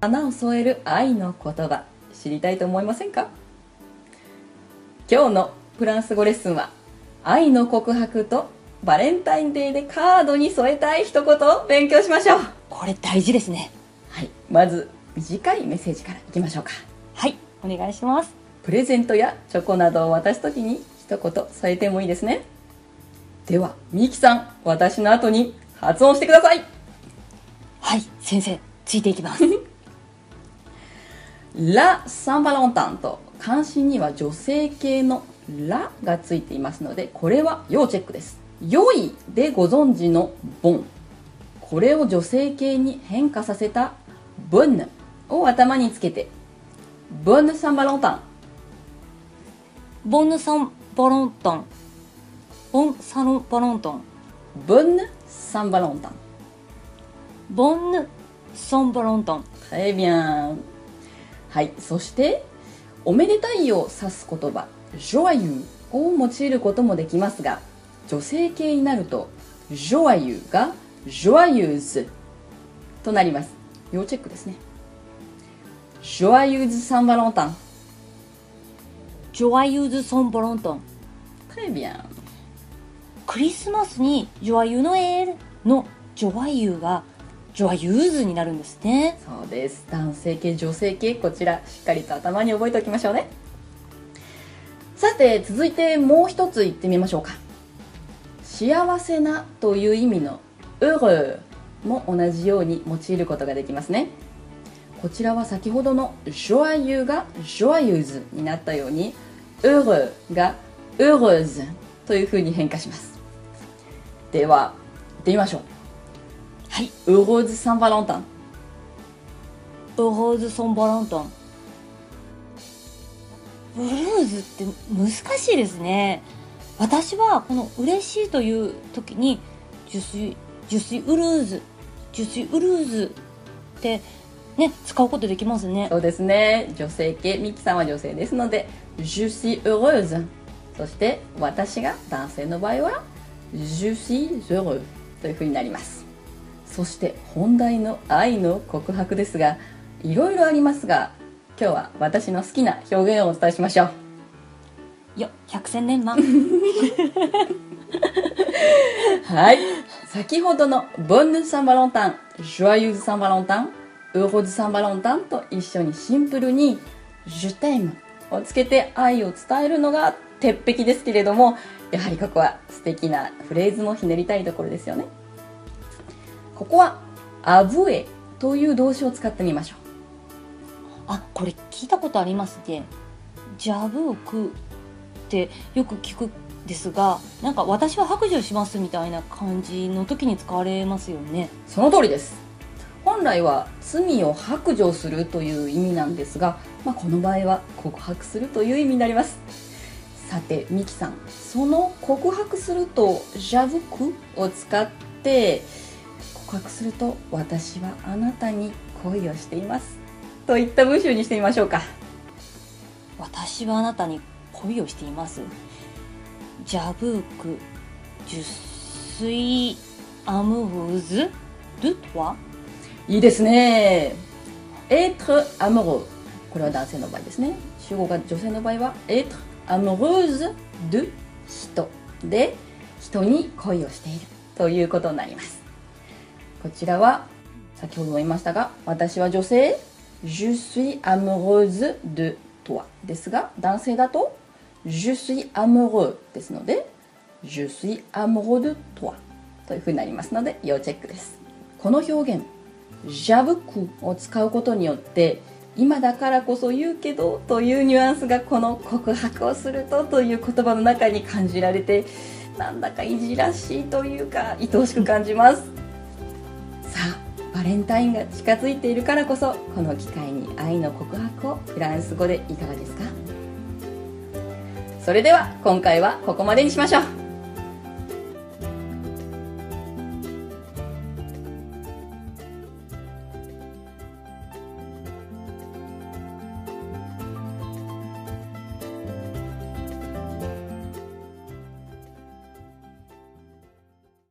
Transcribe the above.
花を添える愛の言葉知りたいと思いませんか？今日のフランス語レッスンは愛の告白とバレンタインデーでカードに添えたい一言を勉強しましょう。これ大事ですね。はい。まず短いメッセージからいきましょうか。はい。お願いします。プレゼントやチョコなどを渡す時に一言添えてもいいですね。ではミキさん私の後に発音してください。はい先生ついていきます ラ・サンバロンタンと関心には女性系のラがついていますのでこれは要チェックです。良いでご存知のボンこれを女性系に変化させたボンヌを頭につけて。ボンヌ・サンバロンタンボンヌサンバロンタンボンサロンバロンタンボンヌ・サンバロンタンボンヌサンバロンタン Très bien はい。そしておめでたいを指す言葉「joyeux」を用いることもできますが女性系になると「joyeux」が「joyeuse」となります。要チェックですね「joyeuse Saint Valentin ジョアユーズソンバロンタン」Très bien クリスマスにジョアユノエールのジョアユがジョアユーズになるんですね。そうです。男性系女性系こちらしっかりと頭に覚えておきましょうね。さて続いてもう一つ言ってみましょうか。幸せなという意味の heureux も同じように用いることができますね。こちらは先ほどの joyeux が joyeuse になったように heureux が heureuse というふうに変化します。では行ってみましょう。はい。heureuse Saint Valentin ブローズソンバロンタン。ブルーズって難しいですね。私はこの嬉しいという時にジュスイジュスイウルーズジュスイウルーズってね使うことできますね。そうですね。女性系ミキさんは女性ですので「Je suis heureuse」そして私が男性の場合は「Je suis heureux」というふうになります。そして本題の愛の告白ですがいろいろありますが今日は私の好きな表現をお伝えしましょう。よ百戦錬磨。はい。先ほどの「ボンヌ・サン・バロンタン」「ジョアユーズ・サン・バロンタン」「ウローズ・サン・バロンタン」と一緒にシンプルに「ジュテイム」をつけて愛を伝えるのが鉄壁ですけれどもやはりここは素敵なフレーズもひねりたいところですよねここは「アブエ」という動詞を使ってみましょう。あこれ聞いたことありますね。ジャブークってよく聞くんですがなんか私は白状しますみたいな感じの時に使われますよね。その通りです。本来は罪を白状するという意味なんですが、まあ、この場合は告白するという意味になります。さてミキさん。その告白すると「ジャブク」を使って告白すると「私はあなたに恋をしています」といった文章にしてみましょうか。私はあなたに恋をしています。ジャブークジュスイアムウズ？ルトワ？いいですね。être amoureux これは男性の場合ですね。主語が女性の場合は être amoureuse de 人。で人に恋をしている。ということになりますこちらは先ほども言いましたが私は女性 Je suis amoureuse de toi ですが男性だと Je suis amoureux ですので Je suis amoureux de toi というふうになりますので要チェックです。この表現ジャブクを使うことによって今だからこそ言うけどというニュアンスがこの告白をするとという言葉の中に感じられてなんだかいじらしいというか愛おしく感じます。さあバレンタインが近づいているからこそこの機会に愛の告白をフランス語でいかがですか？それでは今回はここまでにしましょう。